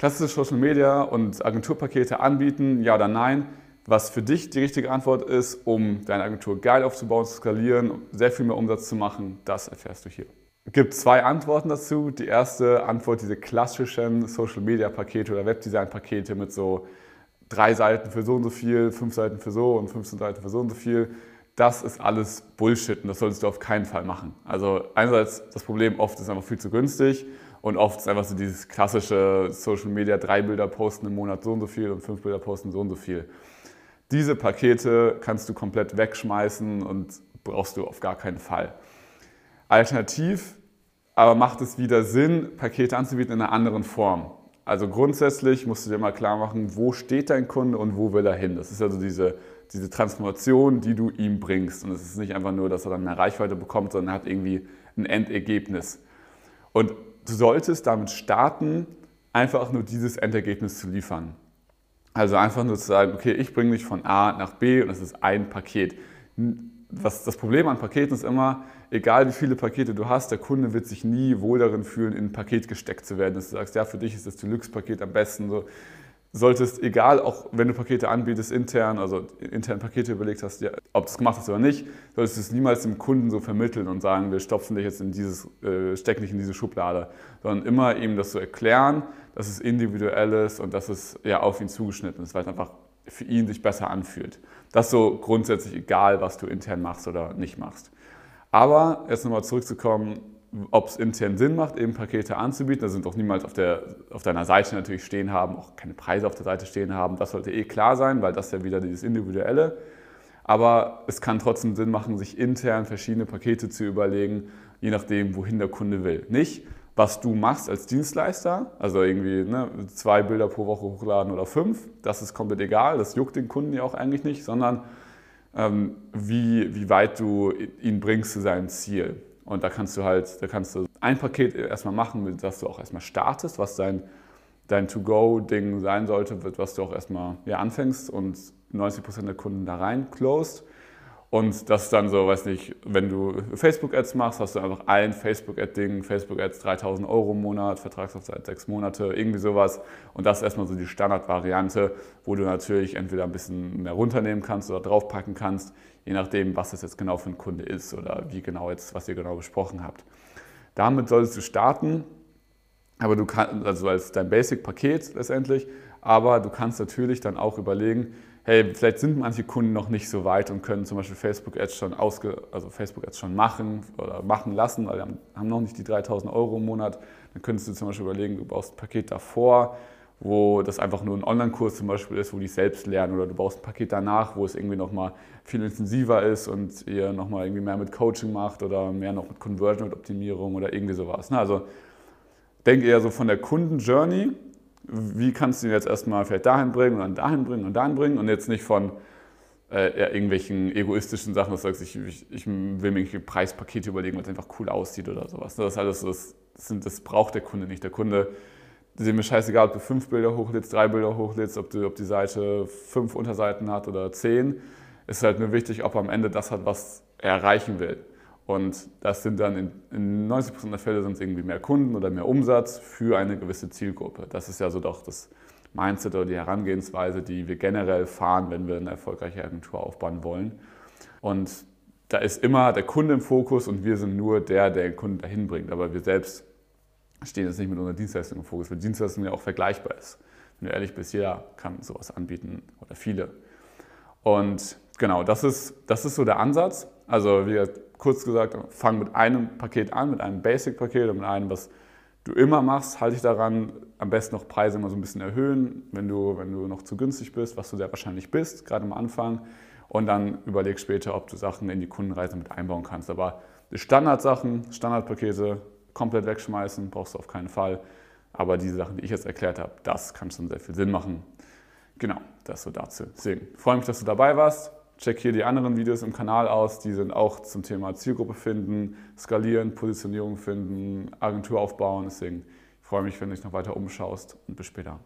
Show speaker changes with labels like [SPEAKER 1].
[SPEAKER 1] Klassische Social Media und Agenturpakete anbieten, ja oder nein? Was für dich die richtige Antwort ist, um deine Agentur geil aufzubauen, zu skalieren, sehr viel mehr Umsatz zu machen, das erfährst du hier. Es gibt zwei Antworten dazu. Die erste Antwort, diese klassischen Social Media Pakete oder Webdesign Pakete mit so drei Seiten für so und so viel, fünf Seiten für so und 15 Seiten für so und so viel. Das ist alles Bullshit und das solltest du auf keinen Fall machen. Also einerseits das Problem oft ist einfach viel zu günstig und oft ist einfach so dieses klassische Social Media, drei Bilder posten im Monat so und so viel und fünf Bilder posten so und so viel. Diese Pakete kannst du komplett wegschmeißen und brauchst du auf gar keinen Fall. Alternativ aber macht es wieder Sinn, Pakete anzubieten in einer anderen Form. Also grundsätzlich musst du dir mal klar machen, wo steht dein Kunde und wo will er hin. Das ist also diese, diese Transformation, die du ihm bringst. Und es ist nicht einfach nur, dass er dann mehr Reichweite bekommt, sondern er hat irgendwie ein Endergebnis. Und du solltest damit starten, einfach nur dieses Endergebnis zu liefern. Also einfach nur zu sagen, okay, ich bringe dich von A nach B und das ist ein Paket. Was das Problem an Paketen ist immer, egal wie viele Pakete du hast, der Kunde wird sich nie wohl darin fühlen, in ein Paket gesteckt zu werden. Dass du sagst, ja, für dich ist das Deluxe-Paket am besten. So solltest, egal, auch wenn du Pakete anbietest intern, also intern Pakete überlegt hast, ja, ob du es gemacht hast oder nicht, solltest du es niemals dem Kunden so vermitteln und sagen, wir stopfen dich jetzt in dieses, äh, stecken dich in diese Schublade, sondern immer ihm das so erklären, dass es individuell ist und dass es ja auf ihn zugeschnitten ist, weil es einfach für ihn sich besser anfühlt. Das so grundsätzlich egal, was du intern machst oder nicht machst. Aber jetzt nochmal zurückzukommen, ob es intern Sinn macht, eben Pakete anzubieten. Da sind auch niemals auf, der, auf deiner Seite natürlich stehen haben, auch keine Preise auf der Seite stehen haben. Das sollte eh klar sein, weil das ja wieder dieses Individuelle. Aber es kann trotzdem Sinn machen, sich intern verschiedene Pakete zu überlegen, je nachdem, wohin der Kunde will. Nicht, was du machst als Dienstleister, also irgendwie ne, zwei Bilder pro Woche hochladen oder fünf, das ist komplett egal, das juckt den Kunden ja auch eigentlich nicht, sondern ähm, wie, wie weit du ihn bringst zu seinem Ziel. Und da kannst du halt, da kannst du ein Paket erstmal machen, mit das du auch erstmal startest, was dein, dein To-Go-Ding sein sollte, was du auch erstmal ja, anfängst und 90% der Kunden da rein closed. Und das ist dann so, weiß nicht, wenn du Facebook-Ads machst, hast du einfach ein Facebook-Ad-Ding, Facebook-Ads 3000 Euro im Monat, Vertragslaufzeit sechs Monate, irgendwie sowas. Und das ist erstmal so die Standardvariante, wo du natürlich entweder ein bisschen mehr runternehmen kannst oder draufpacken kannst, je nachdem, was das jetzt genau für ein Kunde ist oder wie genau jetzt, was ihr genau besprochen habt. Damit solltest du starten, aber du kannst, also als dein Basic-Paket letztendlich, aber du kannst natürlich dann auch überlegen, hey, vielleicht sind manche Kunden noch nicht so weit und können zum Beispiel Facebook Ads schon ausge, also Facebook Ads schon machen oder machen lassen, weil wir haben noch nicht die 3000 Euro im Monat. Dann könntest du zum Beispiel überlegen, du baust ein Paket davor, wo das einfach nur ein Online-Kurs zum Beispiel ist, wo die selbst lernen oder du baust ein Paket danach, wo es irgendwie nochmal viel intensiver ist und ihr nochmal irgendwie mehr mit Coaching macht oder mehr noch mit Conversion und Optimierung oder irgendwie sowas. Ne? Also denk eher so von der Kunden-Journey wie kannst du ihn jetzt erstmal vielleicht dahin bringen und dann dahin bringen und dahin bringen und jetzt nicht von äh, irgendwelchen egoistischen Sachen, dass du sagst, ich, ich, ich will mir irgendwelche Preispakete überlegen, es einfach cool aussieht oder sowas. Das, ist alles, das, sind, das braucht der Kunde nicht. Der Kunde, ist mir scheißegal, ob du fünf Bilder hochlädst, drei Bilder hochlädst, ob, du, ob die Seite fünf Unterseiten hat oder zehn. Es ist halt nur wichtig, ob er am Ende das hat, was er erreichen will. Und das sind dann in, in 90% der Fälle sind es irgendwie mehr Kunden oder mehr Umsatz für eine gewisse Zielgruppe. Das ist ja so doch das Mindset oder die Herangehensweise, die wir generell fahren, wenn wir eine erfolgreiche Agentur aufbauen wollen. Und da ist immer der Kunde im Fokus und wir sind nur der, der den Kunden dahin bringt. Aber wir selbst stehen jetzt nicht mit unserer Dienstleistung im Fokus, weil Dienstleistung ja auch vergleichbar ist. Wenn du ehrlich bist, jeder kann sowas anbieten oder viele. Und genau, das ist, das ist so der Ansatz. Also wie kurz gesagt, fang mit einem Paket an, mit einem Basic-Paket und mit einem, was du immer machst, halte dich daran, am besten noch Preise immer so ein bisschen erhöhen, wenn du, wenn du noch zu günstig bist, was du sehr wahrscheinlich bist, gerade am Anfang. Und dann überleg später, ob du Sachen in die Kundenreise mit einbauen kannst. Aber die Standardsachen, Standardpakete komplett wegschmeißen, brauchst du auf keinen Fall. Aber diese Sachen, die ich jetzt erklärt habe, das kann schon sehr viel Sinn machen. Genau, das so dazu. Deswegen freue mich, dass du dabei warst. Check hier die anderen Videos im Kanal aus, die sind auch zum Thema Zielgruppe finden, skalieren, Positionierung finden, Agentur aufbauen. Deswegen freue mich, wenn du dich noch weiter umschaust und bis später.